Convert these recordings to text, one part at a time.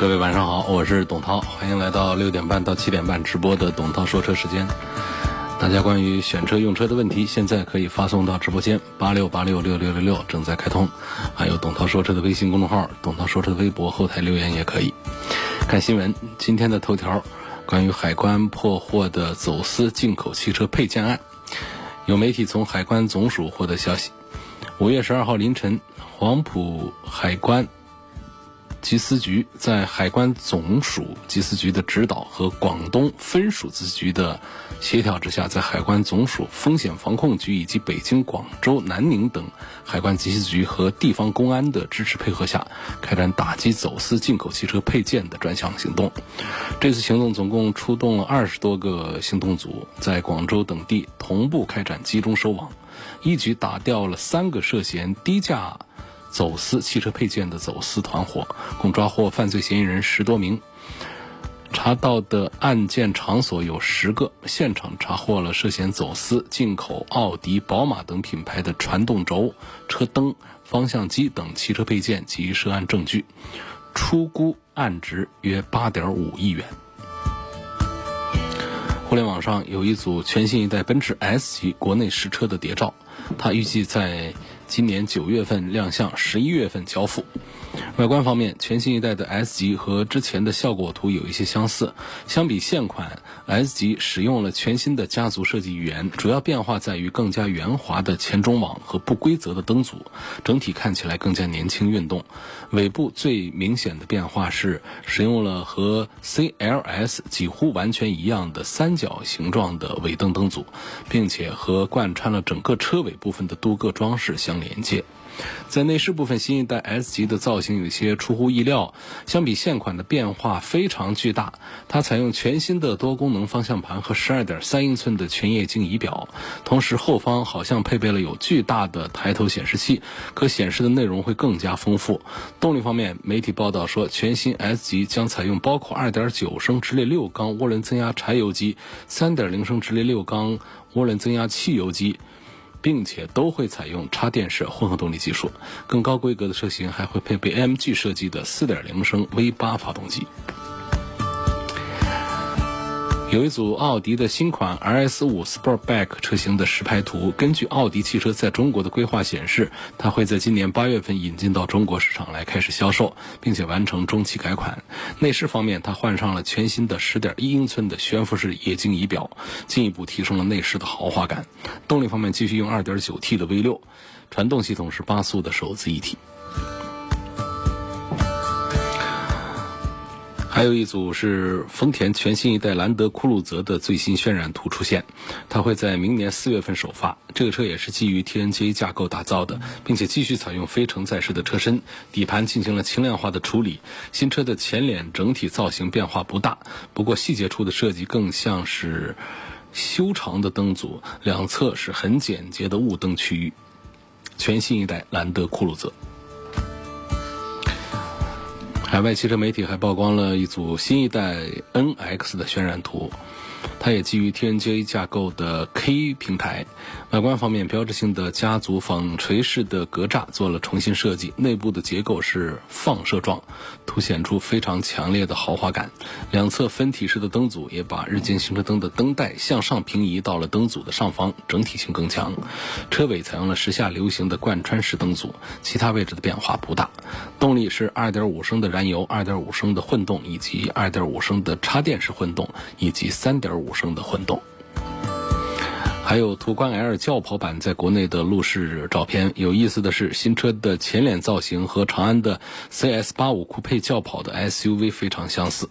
各位晚上好，我是董涛，欢迎来到六点半到七点半直播的董涛说车时间。大家关于选车用车的问题，现在可以发送到直播间八六八六六六六六，正在开通。还有董涛说车的微信公众号，董涛说车的微博后台留言也可以。看新闻，今天的头条关于海关破获的走私进口汽车配件案，有媒体从海关总署获得消息，五月十二号凌晨，黄埔海关。缉私局在海关总署缉私局的指导和广东分署缉私局的协调之下，在海关总署风险防控局以及北京、广州、南宁等海关缉私局和地方公安的支持配合下，开展打击走私进口汽车配件的专项行动。这次行动总共出动了二十多个行动组，在广州等地同步开展集中收网，一举打掉了三个涉嫌低价。走私汽车配件的走私团伙，共抓获犯罪嫌疑人十多名，查到的案件场所有十个，现场查获了涉嫌走私进口奥迪、宝马等品牌的传动轴、车灯、方向机等汽车配件及涉案证据，初估案值约八点五亿元。互联网上有一组全新一代奔驰 S 级国内实车的谍照，它预计在。今年九月份亮相，十一月份交付。外观方面，全新一代的 S 级和之前的效果图有一些相似。相比现款 S 级，使用了全新的家族设计语言，主要变化在于更加圆滑的前中网和不规则的灯组，整体看起来更加年轻运动。尾部最明显的变化是使用了和 CLS 几乎完全一样的三角形状的尾灯灯组，并且和贯穿了整个车尾部分的镀铬装饰相连接。在内饰部分，新一代 S 级的造型有些出乎意料，相比现款的变化非常巨大。它采用全新的多功能方向盘和12.3英寸的全液晶仪表，同时后方好像配备了有巨大的抬头显示器，可显示的内容会更加丰富。动力方面，媒体报道说，全新 S 级将采用包括2.9升直列六缸涡轮增压柴油机、3.0升直列六缸涡轮增压汽油机。并且都会采用插电式混合动力技术，更高规格的车型还会配备 AMG 设计的4.0升 V8 发动机。有一组奥迪的新款 RS5 Sportback 车型的实拍图。根据奥迪汽车在中国的规划显示，它会在今年八月份引进到中国市场来开始销售，并且完成中期改款。内饰方面，它换上了全新的10.1英寸的悬浮式液晶仪表，进一步提升了内饰的豪华感。动力方面，继续用 2.9T 的 V6，传动系统是八速的手自一体。还有一组是丰田全新一代兰德酷路泽的最新渲染图出现，它会在明年四月份首发。这个车也是基于 TNGA 架构打造的，并且继续采用非承载式的车身，底盘进行了轻量化的处理。新车的前脸整体造型变化不大，不过细节处的设计更像是修长的灯组，两侧是很简洁的雾灯区域。全新一代兰德酷路泽。海外汽车媒体还曝光了一组新一代 NX 的渲染图。它也基于 TNGA 架构的 K 平台，外观方面标志性的家族纺锤式的格栅做了重新设计，内部的结构是放射状，凸显出非常强烈的豪华感。两侧分体式的灯组也把日间行车灯的灯带向上平移到了灯组的上方，整体性更强。车尾采用了时下流行的贯穿式灯组，其他位置的变化不大。动力是2.5升的燃油、2.5升的混动以及2.5升的插电式混动以及3.5。升的混动，还有途观 L 轿跑版在国内的路试照片。有意思的是，新车的前脸造型和长安的 CS85 酷配轿跑的 SUV 非常相似。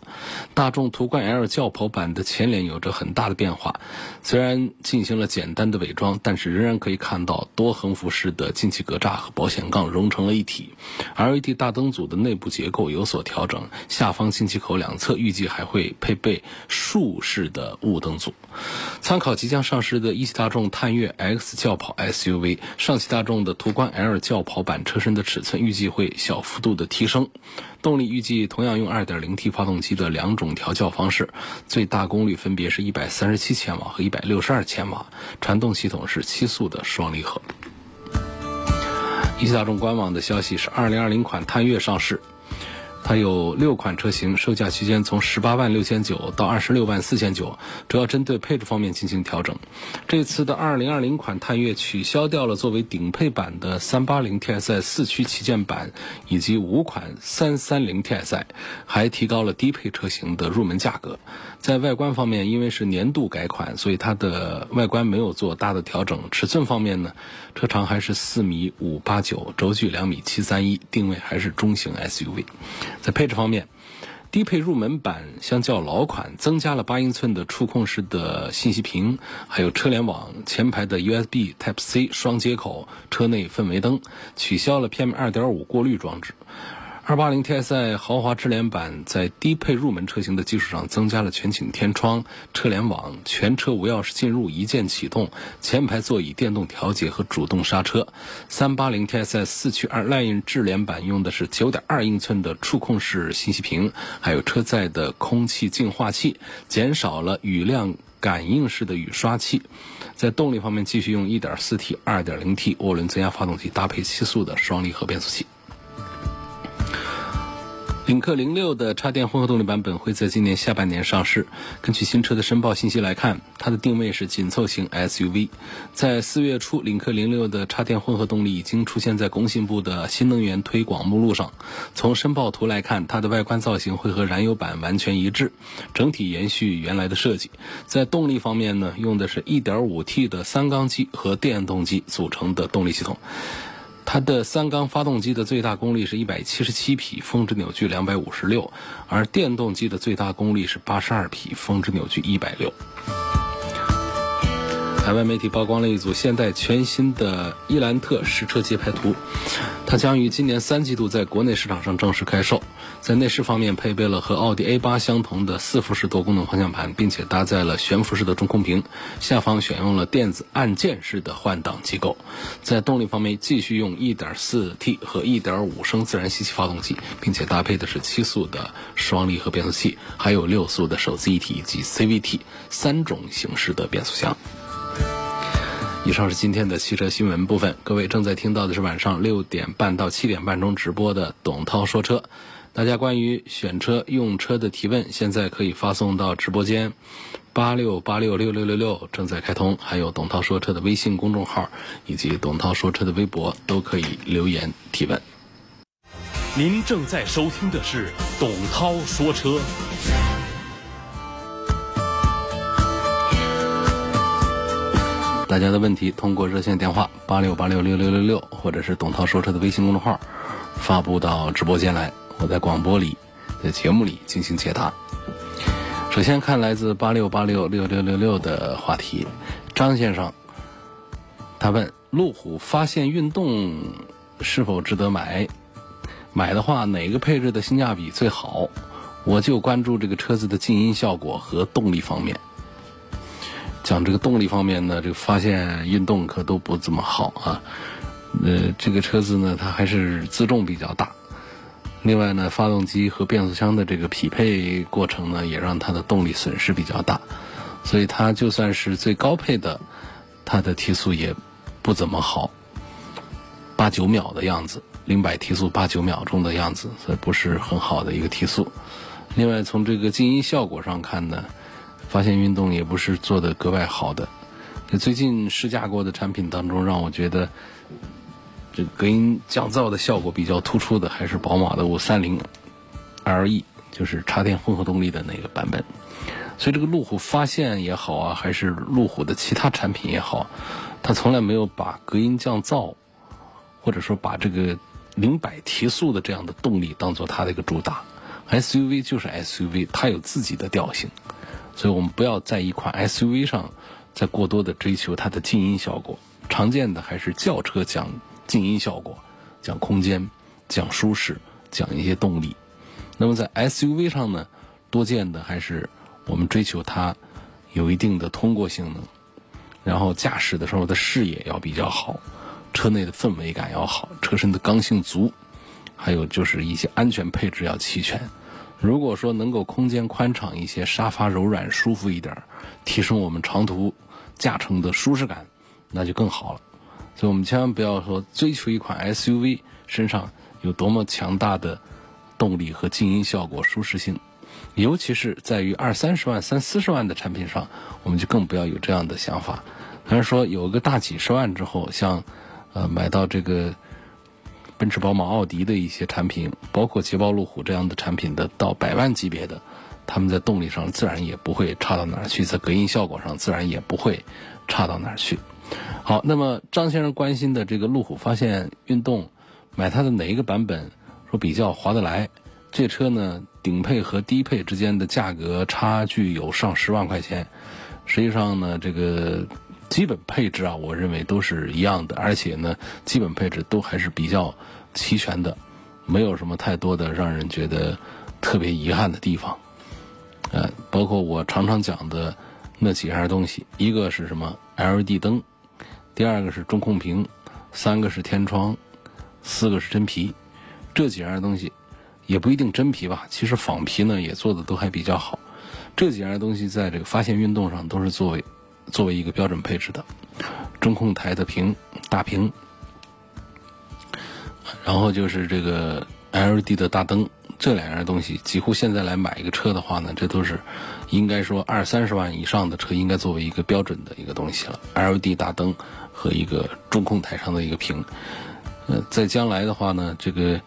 大众途观 L 轿跑版的前脸有着很大的变化，虽然进行了简单的伪装，但是仍然可以看到多横幅式的进气格栅和保险杠融成了一体。LED 大灯组的内部结构有所调整，下方进气口两侧预计还会配备竖式的雾灯组。参考即将上市的一汽大众探岳 X 轿跑 SUV，上汽大众的途观 L 轿跑版车身的尺寸预计会小幅度的提升。动力预计同样用 2.0T 发动机的两种调教方式，最大功率分别是一百三十七千瓦和一百六十二千瓦，传动系统是七速的双离合。一汽大众官网的消息是，2020款探岳上市。它有六款车型，售价区间从十八万六千九到二十六万四千九，主要针对配置方面进行调整。这次的二零二零款探岳取消掉了作为顶配版的三八零 TSI 四驱旗舰版以及五款三三零 TSI，还提高了低配车型的入门价格。在外观方面，因为是年度改款，所以它的外观没有做大的调整。尺寸方面呢，车长还是四米五八九，轴距两米七三一，定位还是中型 SUV。在配置方面，低配入门版相较老款增加了八英寸的触控式的信息屏，还有车联网、前排的 USB Type C 双接口、车内氛围灯，取消了 PM 二点五过滤装置。二八零 TSI 豪华智联版在低配入门车型的基础上，增加了全景天窗、车联网、全车无钥匙进入、一键启动、前排座椅电动调节和主动刹车。三八零 TSI 四驱二 Line 智联版用的是九点二英寸的触控式信息屏，还有车载的空气净化器，减少了雨量感应式的雨刷器。在动力方面，继续用一点四 T、二点零 T 涡轮增压发动机，搭配七速的双离合变速器。领克零六的插电混合动力版本会在今年下半年上市。根据新车的申报信息来看，它的定位是紧凑型 SUV。在四月初，领克零六的插电混合动力已经出现在工信部的新能源推广目录上。从申报图来看，它的外观造型会和燃油版完全一致，整体延续原来的设计。在动力方面呢，用的是一点五 T 的三缸机和电动机组成的动力系统。它的三缸发动机的最大功率是一百七十七匹，峰值扭矩两百五十六，而电动机的最大功率是八十二匹，峰值扭矩一百六。海外媒体曝光了一组现代全新的伊兰特实车街拍图，它将于今年三季度在国内市场上正式开售。在内饰方面，配备了和奥迪 A8 相同的四辐式多功能方向盘，并且搭载了悬浮式的中控屏，下方选用了电子按键式的换挡机构。在动力方面，继续用 1.4T 和1.5升自然吸气发动机，并且搭配的是七速的双离合变速器，还有六速的手自一体以及 CVT 三种形式的变速箱。以上是今天的汽车新闻部分，各位正在听到的是晚上六点半到七点半钟直播的董涛说车。大家关于选车用车的提问，现在可以发送到直播间八六八六六六六六正在开通，还有董涛说车的微信公众号以及董涛说车的微博都可以留言提问。您正在收听的是董涛说车。大家的问题通过热线电话八六八六六六六六，或者是董涛说车的微信公众号发布到直播间来，我在广播里，在节目里进行解答。首先看来自八六八六六六六六的话题，张先生，他问路虎发现运动是否值得买？买的话哪个配置的性价比最好？我就关注这个车子的静音效果和动力方面。讲这个动力方面呢，这个发现运动可都不怎么好啊。呃，这个车子呢，它还是自重比较大。另外呢，发动机和变速箱的这个匹配过程呢，也让它的动力损失比较大。所以它就算是最高配的，它的提速也不怎么好，八九秒的样子，零百提速八九秒钟的样子，所以不是很好的一个提速。另外，从这个静音效果上看呢。发现运动也不是做的格外好的，最近试驾过的产品当中，让我觉得这隔音降噪的效果比较突出的，还是宝马的五三零 LE，就是插电混合动力的那个版本。所以这个路虎发现也好啊，还是路虎的其他产品也好，它从来没有把隔音降噪，或者说把这个零百提速的这样的动力当做它的一个主打。SUV 就是 SUV，它有自己的调性，所以我们不要在一款 SUV 上再过多的追求它的静音效果。常见的还是轿车讲静音效果，讲空间，讲舒适，讲一些动力。那么在 SUV 上呢，多见的还是我们追求它有一定的通过性能，然后驾驶的时候的视野要比较好，车内的氛围感要好，车身的刚性足，还有就是一些安全配置要齐全。如果说能够空间宽敞一些，沙发柔软舒服一点，提升我们长途驾乘的舒适感，那就更好了。所以我们千万不要说追求一款 SUV 身上有多么强大的动力和静音效果、舒适性，尤其是在于二三十万、三四十万的产品上，我们就更不要有这样的想法。但是说有个大几十万之后，像呃买到这个。奔驰、宝马、奥迪的一些产品，包括捷豹、路虎这样的产品的到百万级别的，他们在动力上自然也不会差到哪儿去，在隔音效果上自然也不会差到哪儿去。好，那么张先生关心的这个路虎发现运动，买它的哪一个版本说比较划得来？这车呢，顶配和低配之间的价格差距有上十万块钱。实际上呢，这个。基本配置啊，我认为都是一样的，而且呢，基本配置都还是比较齐全的，没有什么太多的让人觉得特别遗憾的地方。呃，包括我常常讲的那几样东西，一个是什么 LED 灯，第二个是中控屏，三个是天窗，四个是真皮，这几样东西也不一定真皮吧，其实仿皮呢也做的都还比较好。这几样东西在这个发现运动上都是作为。作为一个标准配置的中控台的屏大屏，然后就是这个 LED 的大灯，这两样东西几乎现在来买一个车的话呢，这都是应该说二三十万以上的车应该作为一个标准的一个东西了。LED 大灯和一个中控台上的一个屏，呃，在将来的话呢，这个。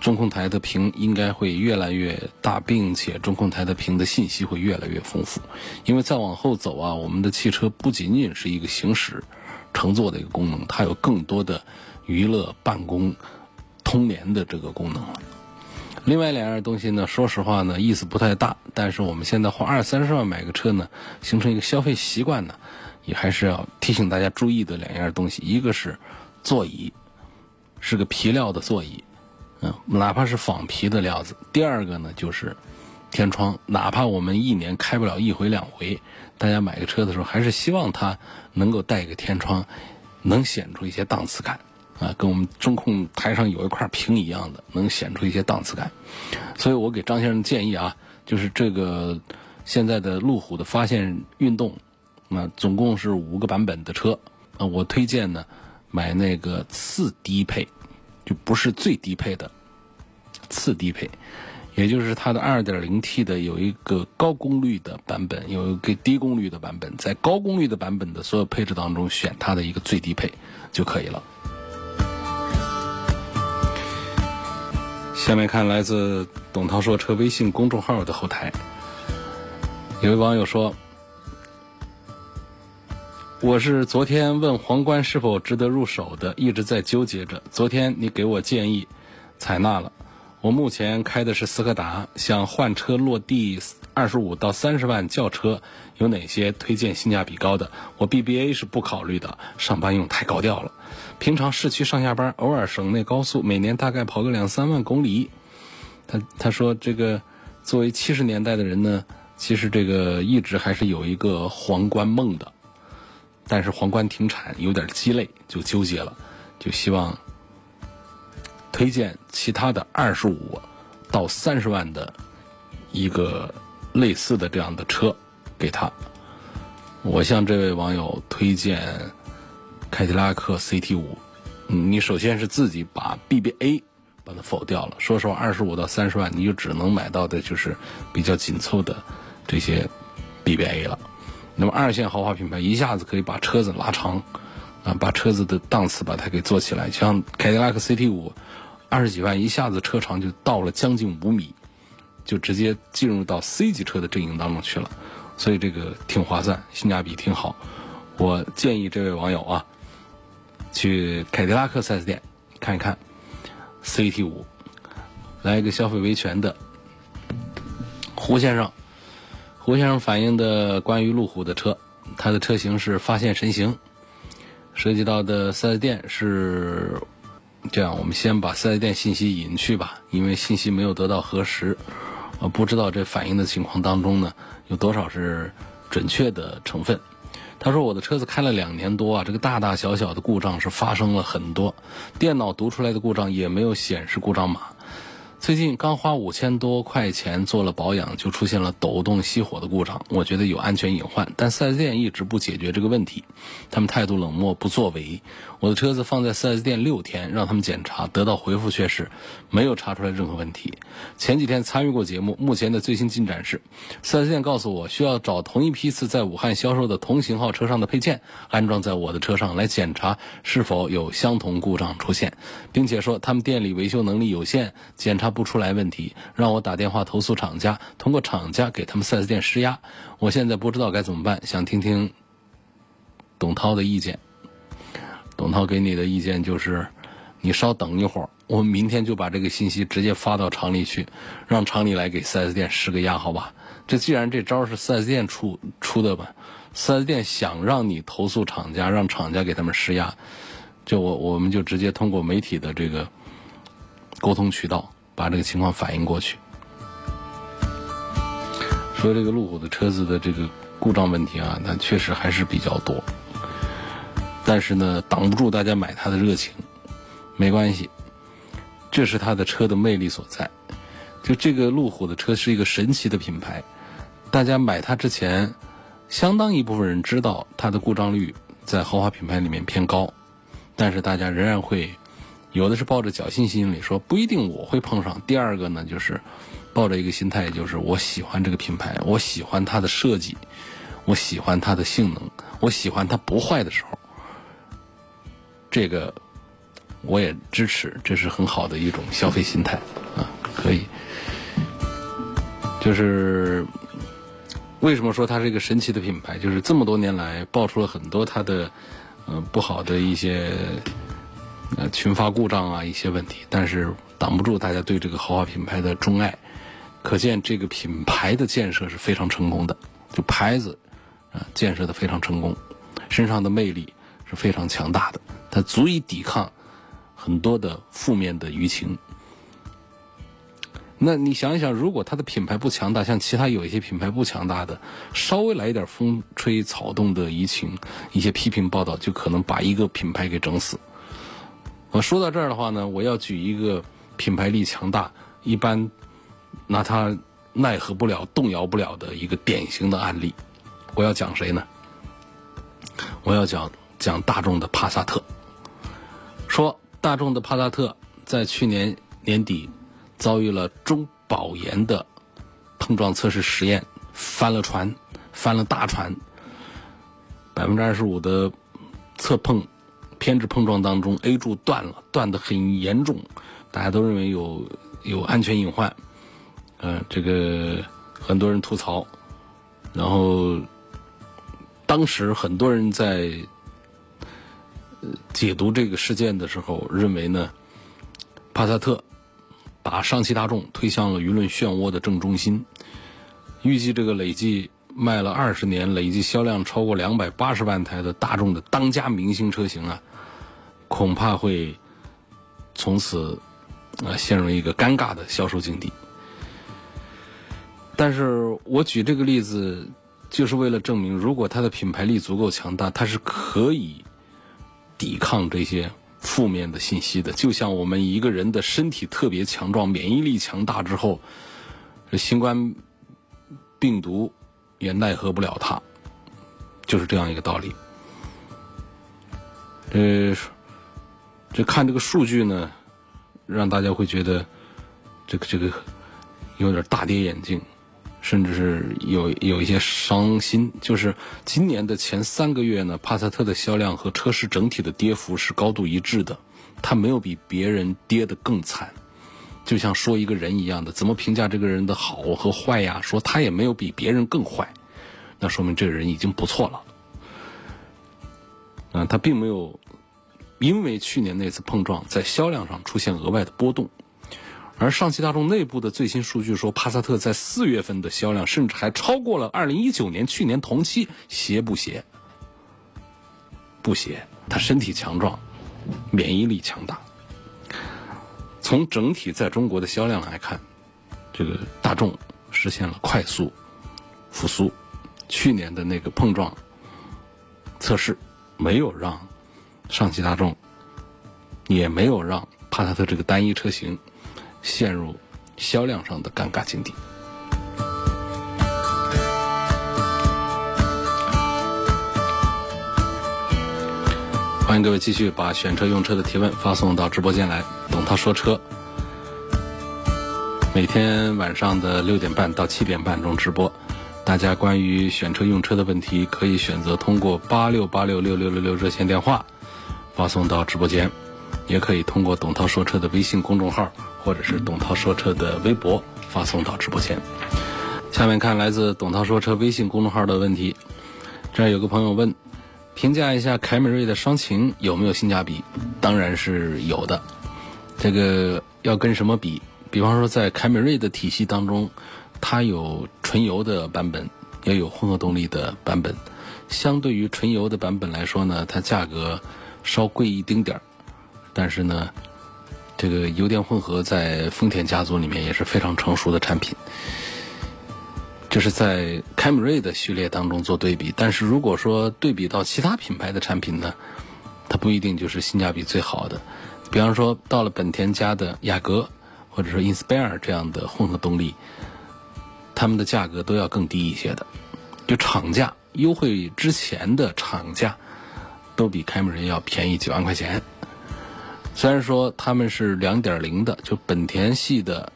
中控台的屏应该会越来越大，并且中控台的屏的信息会越来越丰富。因为再往后走啊，我们的汽车不仅仅是一个行驶、乘坐的一个功能，它有更多的娱乐、办公、通联的这个功能了。另外两样东西呢，说实话呢，意思不太大。但是我们现在花二三十万买个车呢，形成一个消费习惯呢，也还是要提醒大家注意的两样东西。一个是座椅，是个皮料的座椅。嗯哪怕是仿皮的料子。第二个呢，就是天窗。哪怕我们一年开不了一回两回，大家买个车的时候，还是希望它能够带一个天窗，能显出一些档次感啊，跟我们中控台上有一块屏一样的，能显出一些档次感。所以我给张先生建议啊，就是这个现在的路虎的发现运动，那总共是五个版本的车，啊，我推荐呢买那个次低配。就不是最低配的，次低配，也就是它的 2.0T 的有一个高功率的版本，有一个低功率的版本，在高功率的版本的所有配置当中选它的一个最低配就可以了。下面看来自董涛说车微信公众号的后台，有位网友说。我是昨天问皇冠是否值得入手的，一直在纠结着。昨天你给我建议，采纳了。我目前开的是斯柯达，想换车落地二十五到三十万轿车，有哪些推荐性价比高的？我 BBA 是不考虑的，上班用太高调了。平常市区上下班，偶尔省内高速，每年大概跑个两三万公里。他他说这个作为七十年代的人呢，其实这个一直还是有一个皇冠梦的。但是皇冠停产有点鸡肋，就纠结了，就希望推荐其他的二十五到三十万的一个类似的这样的车给他。我向这位网友推荐凯迪拉克 CT 五。你首先是自己把 BBA 把它否掉了。说实话，二十五到三十万你就只能买到的就是比较紧凑的这些 BBA 了。那么二线豪华品牌一下子可以把车子拉长，啊，把车子的档次把它给做起来。像凯迪拉克 CT 五，二十几万一下子车长就到了将近五米，就直接进入到 C 级车的阵营当中去了，所以这个挺划算，性价比挺好。我建议这位网友啊，去凯迪拉克 4S 店看一看 CT 五，来一个消费维权的胡先生。胡先生反映的关于路虎的车，他的车型是发现神行，涉及到的 4S 店是。这样，我们先把四 S 店信息隐去吧，因为信息没有得到核实，呃，不知道这反映的情况当中呢，有多少是准确的成分。他说，我的车子开了两年多啊，这个大大小小的故障是发生了很多，电脑读出来的故障也没有显示故障码。最近刚花五千多块钱做了保养，就出现了抖动熄火的故障，我觉得有安全隐患，但四 S 店一直不解决这个问题，他们态度冷漠不作为。我的车子放在四 S 店六天，让他们检查，得到回复却是没有查出来任何问题。前几天参与过节目，目前的最新进展是，四 S 店告诉我需要找同一批次在武汉销售的同型号车上的配件，安装在我的车上来检查是否有相同故障出现，并且说他们店里维修能力有限，检查。不出来问题，让我打电话投诉厂家，通过厂家给他们 4S 店施压。我现在不知道该怎么办，想听听董涛的意见。董涛给你的意见就是，你稍等一会儿，我们明天就把这个信息直接发到厂里去，让厂里来给 4S 店施个压，好吧？这既然这招是 4S 店出出的吧，4S 店想让你投诉厂家，让厂家给他们施压，就我我们就直接通过媒体的这个沟通渠道。把这个情况反映过去，说这个路虎的车子的这个故障问题啊，那确实还是比较多，但是呢，挡不住大家买它的热情，没关系，这是它的车的魅力所在。就这个路虎的车是一个神奇的品牌，大家买它之前，相当一部分人知道它的故障率在豪华品牌里面偏高，但是大家仍然会。有的是抱着侥幸心理说不一定我会碰上。第二个呢，就是抱着一个心态，就是我喜欢这个品牌，我喜欢它的设计，我喜欢它的性能，我喜欢它不坏的时候，这个我也支持，这是很好的一种消费心态啊，可以。就是为什么说它是一个神奇的品牌？就是这么多年来爆出了很多它的嗯不好的一些。呃，群发故障啊，一些问题，但是挡不住大家对这个豪华品牌的钟爱，可见这个品牌的建设是非常成功的，就牌子啊建设的非常成功，身上的魅力是非常强大的，它足以抵抗很多的负面的舆情。那你想一想，如果它的品牌不强大，像其他有一些品牌不强大的，稍微来一点风吹草动的舆情，一些批评报道，就可能把一个品牌给整死。我说到这儿的话呢，我要举一个品牌力强大、一般拿它奈何不了、动摇不了的一个典型的案例。我要讲谁呢？我要讲讲大众的帕萨特。说大众的帕萨特在去年年底遭遇了中保研的碰撞测试实验，翻了船，翻了大船，百分之二十五的侧碰。偏置碰撞当中，A 柱断了，断得很严重，大家都认为有有安全隐患，嗯，这个很多人吐槽，然后当时很多人在解读这个事件的时候，认为呢，帕萨特把上汽大众推向了舆论漩涡的正中心，预计这个累计。卖了二十年，累计销量超过两百八十万台的大众的当家明星车型啊，恐怕会从此啊陷入一个尴尬的销售境地。但是我举这个例子，就是为了证明，如果它的品牌力足够强大，它是可以抵抗这些负面的信息的。就像我们一个人的身体特别强壮，免疫力强大之后，新冠病毒。也奈何不了他，就是这样一个道理。呃，这看这个数据呢，让大家会觉得这个这个有点大跌眼镜，甚至是有有一些伤心。就是今年的前三个月呢，帕萨特的销量和车市整体的跌幅是高度一致的，它没有比别人跌得更惨。就像说一个人一样的，怎么评价这个人的好和坏呀？说他也没有比别人更坏，那说明这个人已经不错了。啊，他并没有因为去年那次碰撞在销量上出现额外的波动，而上汽大众内部的最新数据说，帕萨特在四月份的销量甚至还超过了二零一九年去年同期，邪不邪？不邪，他身体强壮，免疫力强大。从整体在中国的销量来看，这个大众实现了快速复苏。去年的那个碰撞测试没有让上汽大众，也没有让帕萨特这个单一车型陷入销量上的尴尬境地。欢迎各位继续把选车用车的提问发送到直播间来，董涛说车。每天晚上的六点半到七点半中直播，大家关于选车用车的问题，可以选择通过八六八六六六六六热线电话发送到直播间，也可以通过董涛说车的微信公众号或者是董涛说车的微博发送到直播间。下面看来自董涛说车微信公众号的问题，这儿有个朋友问。评价一下凯美瑞的双擎有没有性价比？当然是有的。这个要跟什么比？比方说，在凯美瑞的体系当中，它有纯油的版本，也有混合动力的版本。相对于纯油的版本来说呢，它价格稍贵一丁点儿。但是呢，这个油电混合在丰田家族里面也是非常成熟的产品。这是在凯美瑞的序列当中做对比，但是如果说对比到其他品牌的产品呢，它不一定就是性价比最好的。比方说到了本田家的雅阁，或者说 Inspire 这样的混合动力，它们的价格都要更低一些的，就厂价优惠之前的厂价都比凯美瑞要便宜几万块钱。虽然说他们是2.0的，就本田系的。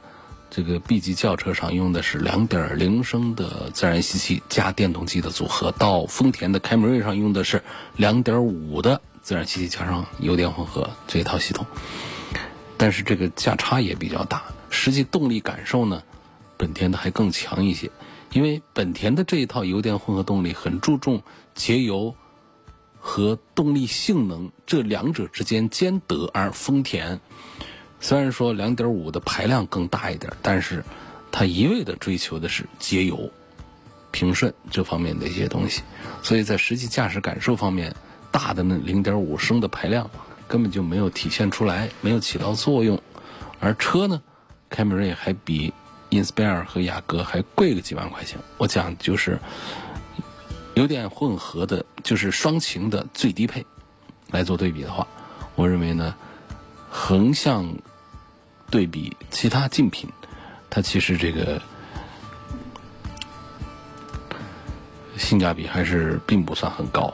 这个 B 级轿车上用的是2.0升的自然吸气加电动机的组合，到丰田的凯美瑞上用的是2.5的自然吸气加上油电混合这一套系统，但是这个价差也比较大。实际动力感受呢，本田的还更强一些，因为本田的这一套油电混合动力很注重节油和动力性能这两者之间兼得，而丰田。虽然说两点五的排量更大一点，但是它一味的追求的是节油、平顺这方面的一些东西，所以在实际驾驶感受方面，大的那零点五升的排量根本就没有体现出来，没有起到作用。而车呢，凯美瑞还比 Inspire 和雅阁还贵个几万块钱。我讲就是油电混合的，就是双擎的最低配来做对比的话，我认为呢，横向。对比其他竞品，它其实这个性价比还是并不算很高。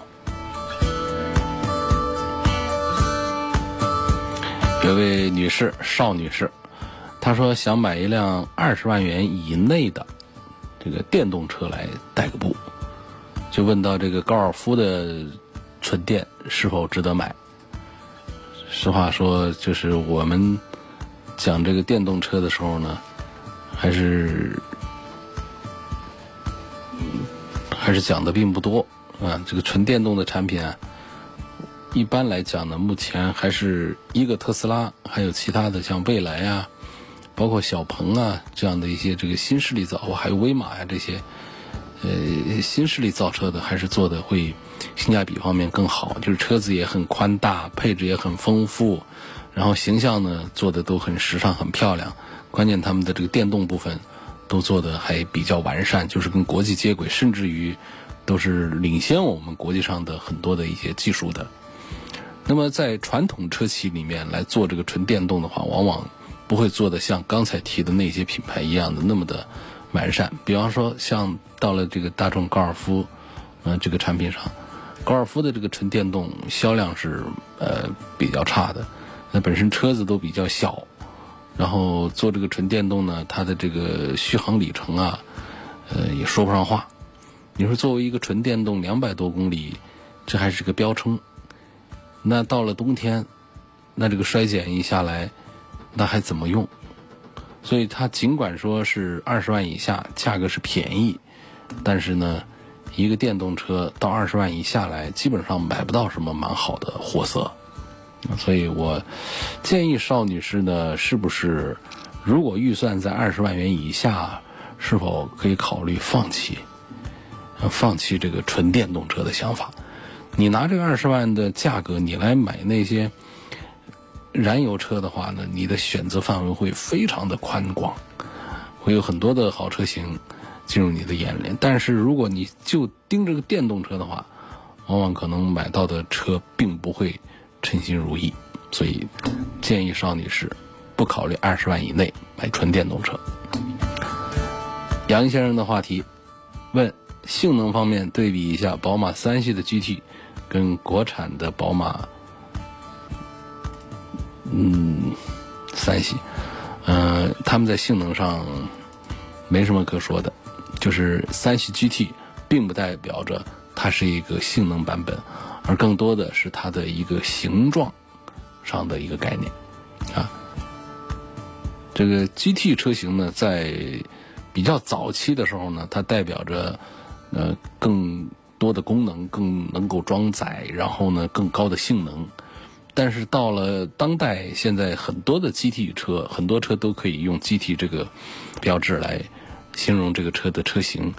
有位女士，邵女士，她说想买一辆二十万元以内的这个电动车来代个步，就问到这个高尔夫的纯电是否值得买？实话说，就是我们。讲这个电动车的时候呢，还是还是讲的并不多啊。这个纯电动的产品啊，一般来讲呢，目前还是一个特斯拉，还有其他的像蔚来啊，包括小鹏啊这样的一些这个新势力造，还有威马呀这些，呃，新势力造车的还是做的会性价比方面更好，就是车子也很宽大，配置也很丰富。然后形象呢做的都很时尚、很漂亮，关键他们的这个电动部分都做的还比较完善，就是跟国际接轨，甚至于都是领先我们国际上的很多的一些技术的。那么在传统车企里面来做这个纯电动的话，往往不会做的像刚才提的那些品牌一样的那么的完善。比方说像到了这个大众高尔夫，嗯，这个产品上，高尔夫的这个纯电动销量是呃比较差的。那本身车子都比较小，然后做这个纯电动呢，它的这个续航里程啊，呃，也说不上话。你说作为一个纯电动，两百多公里，这还是个标称。那到了冬天，那这个衰减一下来，那还怎么用？所以它尽管说是二十万以下，价格是便宜，但是呢，一个电动车到二十万以下来，基本上买不到什么蛮好的货色。所以我建议邵女士呢，是不是如果预算在二十万元以下，是否可以考虑放弃，放弃这个纯电动车的想法？你拿这个二十万的价格，你来买那些燃油车的话呢，你的选择范围会非常的宽广，会有很多的好车型进入你的眼帘。但是如果你就盯着个电动车的话，往往可能买到的车并不会。称心如意，所以建议邵女士不考虑二十万以内买纯电动车。杨先生的话题问：性能方面对比一下宝马三系的 GT 跟国产的宝马，嗯，三系，嗯，他们在性能上没什么可说的，就是三系 GT 并不代表着它是一个性能版本。而更多的是它的一个形状上的一个概念啊。这个 GT 车型呢，在比较早期的时候呢，它代表着呃更多的功能，更能够装载，然后呢更高的性能。但是到了当代，现在很多的 GT 车，很多车都可以用 GT 这个标志来形容这个车的车型。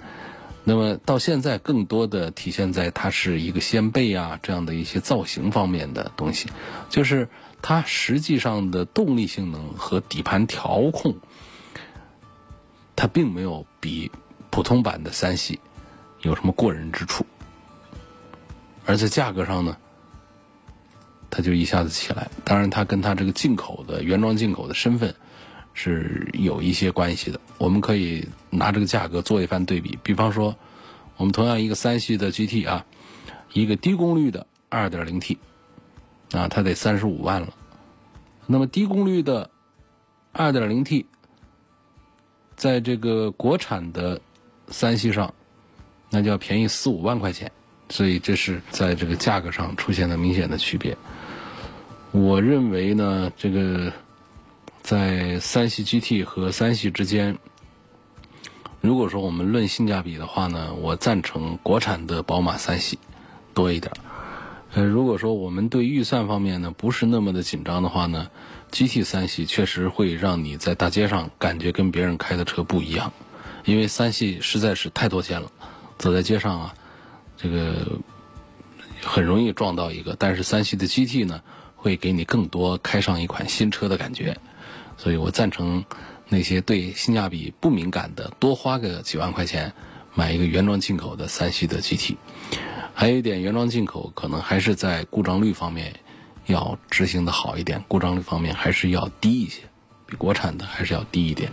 那么到现在，更多的体现在它是一个掀背啊这样的一些造型方面的东西，就是它实际上的动力性能和底盘调控，它并没有比普通版的三系有什么过人之处，而在价格上呢，它就一下子起来。当然，它跟它这个进口的原装进口的身份。是有一些关系的，我们可以拿这个价格做一番对比。比方说，我们同样一个三系的 GT 啊，一个低功率的 2.0T 啊，它得三十五万了。那么低功率的 2.0T，在这个国产的三系上，那就要便宜四五万块钱。所以这是在这个价格上出现了明显的区别。我认为呢，这个。在三系 GT 和三系之间，如果说我们论性价比的话呢，我赞成国产的宝马三系多一点。呃，如果说我们对预算方面呢不是那么的紧张的话呢，GT 三系确实会让你在大街上感觉跟别人开的车不一样，因为三系实在是太多见了，走在街上啊，这个很容易撞到一个。但是三系的 GT 呢，会给你更多开上一款新车的感觉。所以我赞成那些对性价比不敏感的，多花个几万块钱买一个原装进口的三系的 GT。还有一点，原装进口可能还是在故障率方面要执行的好一点，故障率方面还是要低一些，比国产的还是要低一点。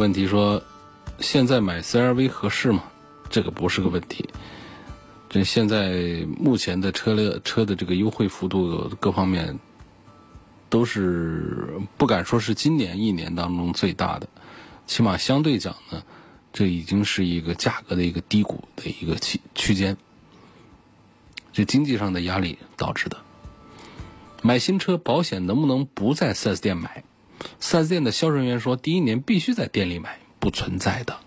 问题说，现在买 CRV 合适吗？这个不是个问题，这现在目前的车辆车的这个优惠幅度各方面都是不敢说是今年一年当中最大的，起码相对讲呢，这已经是一个价格的一个低谷的一个区区间，这经济上的压力导致的。买新车保险能不能不在 4S 店买？4S 店的销售人员说，第一年必须在店里买，不存在的。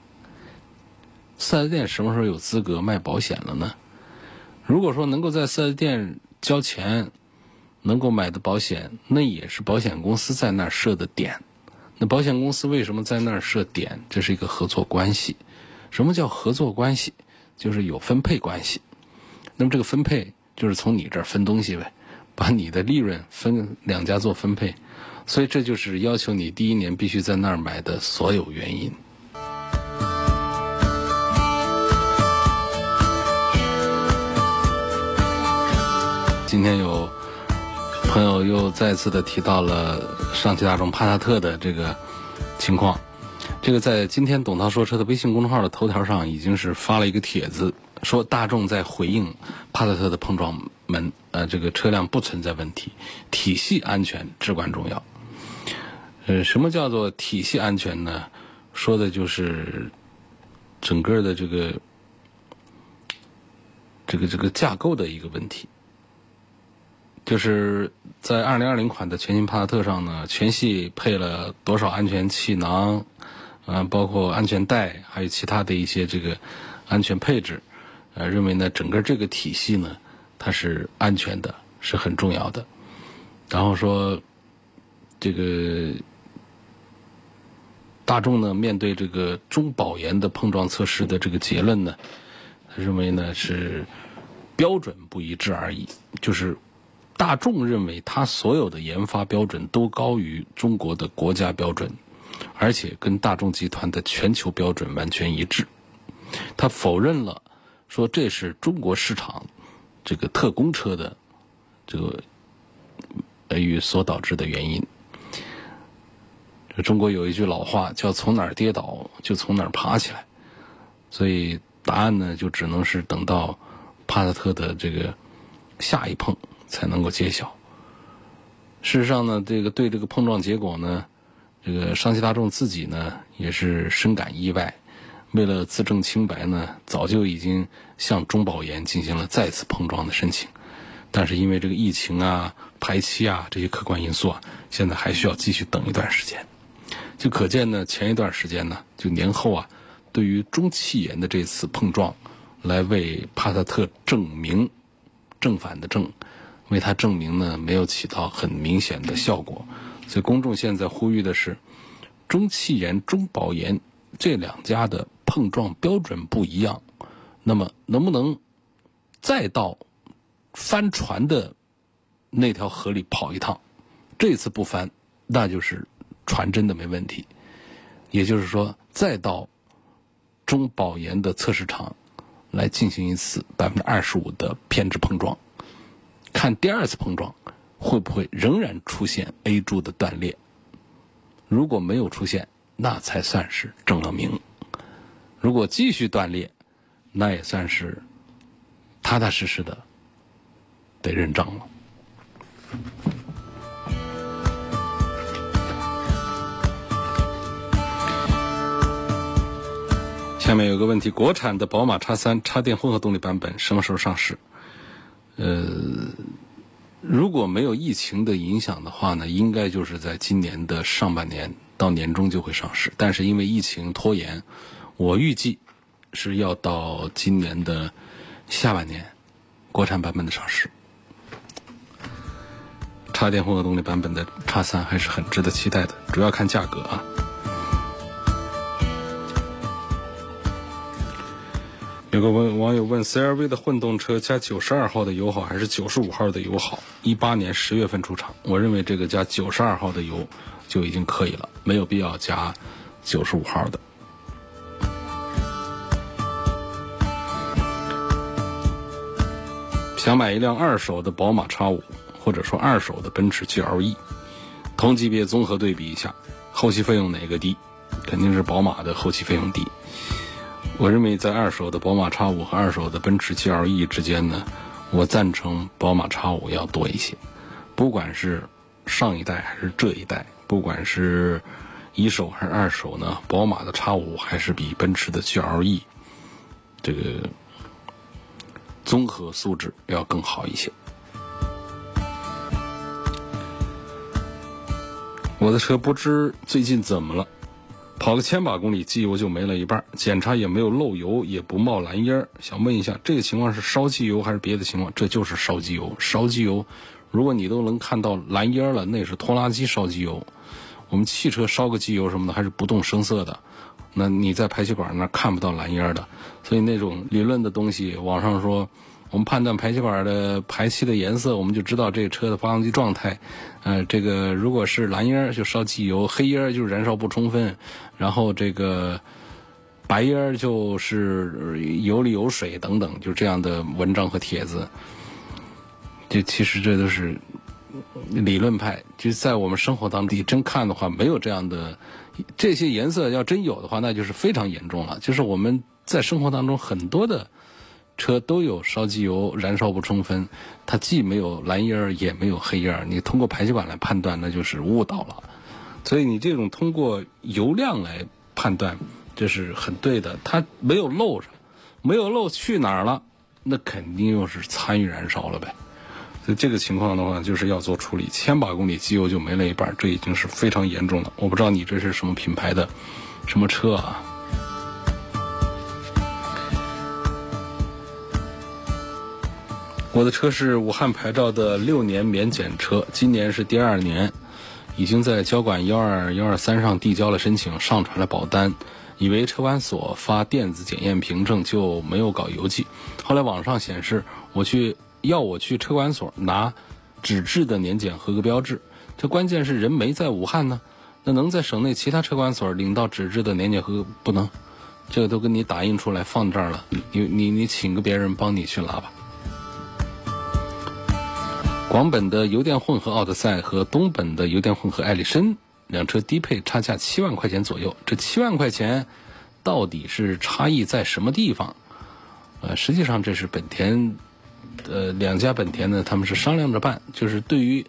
四 S 店什么时候有资格卖保险了呢？如果说能够在四 S 店交钱，能够买的保险，那也是保险公司在那儿设的点。那保险公司为什么在那儿设点？这是一个合作关系。什么叫合作关系？就是有分配关系。那么这个分配就是从你这儿分东西呗，把你的利润分两家做分配。所以这就是要求你第一年必须在那儿买的所有原因。今天有朋友又再次的提到了上汽大众帕萨特的这个情况，这个在今天董涛说车的微信公众号的头条上已经是发了一个帖子，说大众在回应帕萨特的碰撞门，呃，这个车辆不存在问题，体系安全至关重要。呃，什么叫做体系安全呢？说的就是整个的这个这个这个架构的一个问题。就是在二零二零款的全新帕萨特上呢，全系配了多少安全气囊，啊，包括安全带，还有其他的一些这个安全配置，呃，认为呢，整个这个体系呢，它是安全的，是很重要的。然后说，这个大众呢，面对这个中保研的碰撞测试的这个结论呢，他认为呢是标准不一致而已，就是。大众认为，它所有的研发标准都高于中国的国家标准，而且跟大众集团的全球标准完全一致。他否认了，说这是中国市场这个特供车的这个与所导致的原因。中国有一句老话叫“从哪儿跌倒就从哪儿爬起来”，所以答案呢，就只能是等到帕萨特的这个下一碰。才能够揭晓。事实上呢，这个对这个碰撞结果呢，这个上汽大众自己呢也是深感意外。为了自证清白呢，早就已经向中保研进行了再次碰撞的申请，但是因为这个疫情啊、排期啊这些客观因素啊，现在还需要继续等一段时间。就可见呢，前一段时间呢，就年后啊，对于中汽研的这次碰撞，来为帕萨特证明正反的正。为他证明呢，没有起到很明显的效果，所以公众现在呼吁的是，中汽研、中保研这两家的碰撞标准不一样，那么能不能再到翻船的那条河里跑一趟？这次不翻，那就是传真的没问题。也就是说，再到中保研的测试场来进行一次百分之二十五的偏置碰撞。看第二次碰撞会不会仍然出现 A 柱的断裂？如果没有出现，那才算是证了名；如果继续断裂，那也算是踏踏实实的得认账了。下面有个问题：国产的宝马叉三插电混合动力版本什么时候上市？呃，如果没有疫情的影响的话呢，应该就是在今年的上半年到年中就会上市。但是因为疫情拖延，我预计是要到今年的下半年，国产版本的上市。插电混合动力版本的叉三还是很值得期待的，主要看价格啊。有个问网友问：CRV 的混动车加九十二号的油好还是九十五号的油好？一八年十月份出厂，我认为这个加九十二号的油就已经可以了，没有必要加九十五号的。想买一辆二手的宝马 X 五，或者说二手的奔驰 GLE，同级别综合对比一下，后期费用哪个低？肯定是宝马的后期费用低。我认为在二手的宝马 X5 和二手的奔驰 GLE 之间呢，我赞成宝马 X5 要多一些。不管是上一代还是这一代，不管是一手还是二手呢，宝马的 X5 还是比奔驰的 GLE 这个综合素质要更好一些。我的车不知最近怎么了。跑个千把公里，机油就没了一半，检查也没有漏油，也不冒蓝烟儿。想问一下，这个情况是烧机油还是别的情况？这就是烧机油。烧机油，如果你都能看到蓝烟了，那是拖拉机烧机油。我们汽车烧个机油什么的还是不动声色的，那你在排气管那看不到蓝烟的。所以那种理论的东西，网上说。我们判断排气管的排气的颜色，我们就知道这个车的发动机状态。呃，这个如果是蓝烟就烧机油，黑烟就是燃烧不充分，然后这个白烟就是油里有水等等，就这样的文章和帖子。这其实这都是理论派，就在我们生活当中真看的话，没有这样的这些颜色。要真有的话，那就是非常严重了。就是我们在生活当中很多的。车都有烧机油燃烧不充分，它既没有蓝烟儿也没有黑烟儿，你通过排气管来判断那就是误导了。所以你这种通过油量来判断，这是很对的。它没有漏着，没有漏去哪儿了？那肯定又是参与燃烧了呗。所以这个情况的话，就是要做处理，千把公里机油就没了一半，这已经是非常严重了。我不知道你这是什么品牌的，什么车啊？我的车是武汉牌照的六年免检车，今年是第二年，已经在交管幺二幺二三上递交了申请，上传了保单，以为车管所发电子检验凭证，就没有搞邮寄。后来网上显示，我去要我去车管所拿纸质的年检合格标志，这关键是人没在武汉呢，那能在省内其他车管所领到纸质的年检合格不能？这个都给你打印出来放这儿了，你你你请个别人帮你去拿吧。广本的油电混合奥德赛和东本的油电混合艾力绅两车低配差价七万块钱左右，这七万块钱到底是差异在什么地方？呃，实际上这是本田，呃，两家本田呢，他们是商量着办，就是对于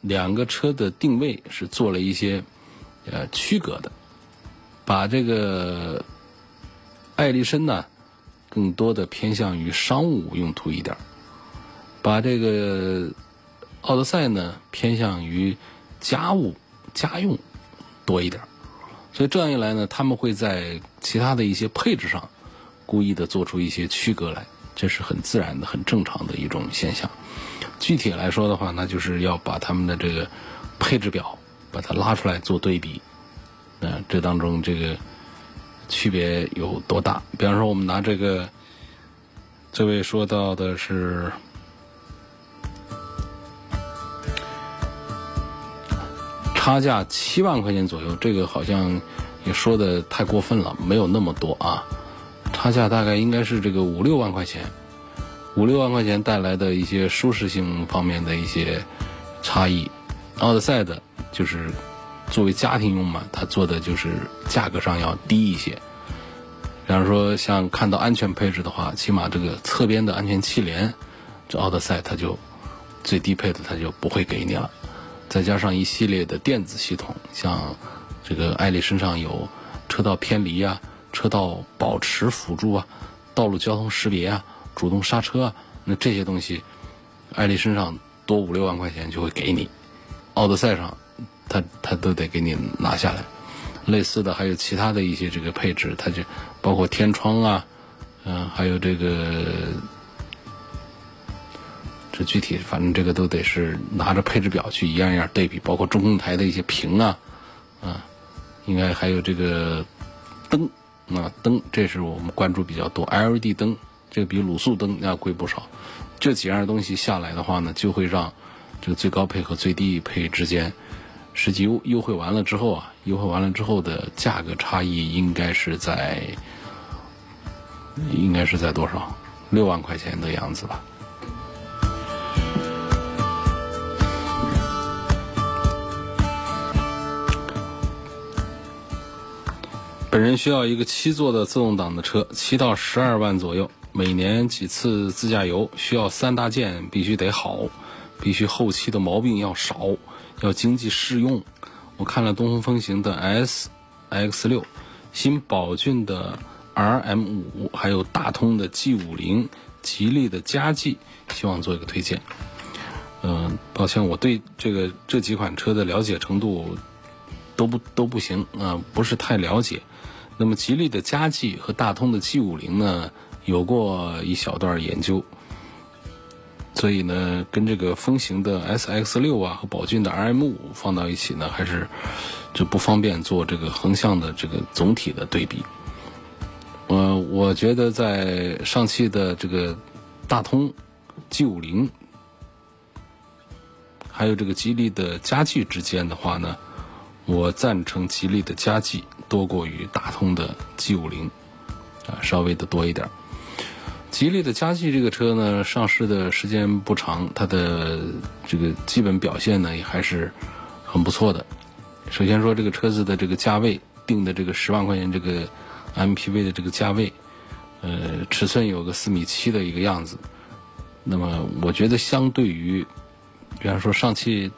两个车的定位是做了一些呃区隔的，把这个艾力绅呢更多的偏向于商务用途一点，把这个。奥德赛呢偏向于家务家用多一点，所以这样一来呢，他们会在其他的一些配置上故意的做出一些区隔来，这是很自然的、很正常的一种现象。具体来说的话，那就是要把他们的这个配置表把它拉出来做对比，那这当中这个区别有多大？比方说，我们拿这个这位说到的是。差价七万块钱左右，这个好像也说的太过分了，没有那么多啊。差价大概应该是这个五六万块钱，五六万块钱带来的一些舒适性方面的一些差异。奥德赛的就是作为家庭用嘛，它做的就是价格上要低一些。比方说像看到安全配置的话，起码这个侧边的安全气帘，这奥德赛它就最低配的它就不会给你了。再加上一系列的电子系统，像这个艾力身上有车道偏离啊、车道保持辅助啊、道路交通识别啊、主动刹车啊，那这些东西，艾力身上多五六万块钱就会给你，奥德赛上，他他都得给你拿下来。类似的还有其他的一些这个配置，它就包括天窗啊，嗯，还有这个。这具体，反正这个都得是拿着配置表去一样一样对比，包括中控台的一些屏啊，啊，应该还有这个灯啊灯，这是我们关注比较多。LED 灯，这个比卤素灯要贵不少。这几样东西下来的话呢，就会让这个最高配和最低配之间，实际优优惠完了之后啊，优惠完了之后的价格差异应该是在，应该是在多少？六万块钱的样子吧。本人需要一个七座的自动挡的车，七到十二万左右，每年几次自驾游，需要三大件必须得好，必须后期的毛病要少，要经济适用。我看了东风风行的 S X 六，新宝骏的 R M 五，还有大通的 G 五零，吉利的嘉际，希望做一个推荐。嗯，抱歉，我对这个这几款车的了解程度都不都不行啊，不是太了解。那么吉利的嘉际和大通的 G 五零呢，有过一小段研究，所以呢，跟这个风行的 S X 六啊和宝骏的 R M 五放到一起呢，还是就不方便做这个横向的这个总体的对比。呃，我觉得在上汽的这个大通 G 五零，还有这个吉利的嘉际之间的话呢，我赞成吉利的嘉际。多过于大通的 G 五零，啊，稍微的多一点。吉利的嘉际这个车呢，上市的时间不长，它的这个基本表现呢也还是很不错的。首先说这个车子的这个价位定的这个十万块钱这个 MPV 的这个价位，呃，尺寸有个四米七的一个样子。那么我觉得相对于，比方说上汽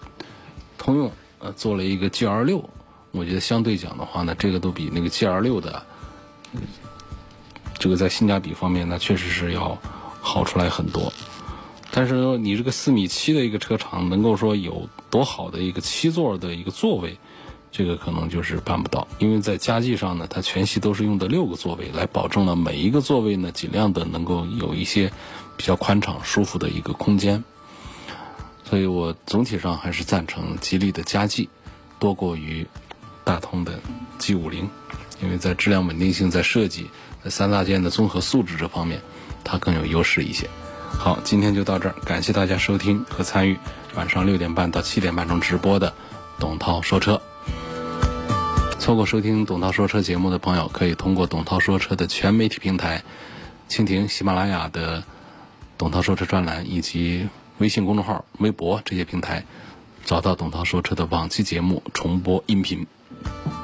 通用，呃，做了一个 GL 六。我觉得相对讲的话呢，这个都比那个 G R 六的这个在性价比方面呢，确实是要好出来很多。但是说你这个四米七的一个车长，能够说有多好的一个七座的一个座位，这个可能就是办不到。因为在家计上呢，它全系都是用的六个座位，来保证了每一个座位呢尽量的能够有一些比较宽敞、舒服的一个空间。所以我总体上还是赞成吉利的加计多过于大通的 G 五零，因为在质量稳定性、在设计、在三大件的综合素质这方面，它更有优势一些。好，今天就到这儿，感谢大家收听和参与晚上六点半到七点半钟直播的董涛说车。错过收听董涛说车节目的朋友，可以通过董涛说车的全媒体平台蜻蜓、喜马拉雅的董涛说车专栏以及微信公众号、微博这些平台，找到董涛说车的往期节目重播音频。Thank you.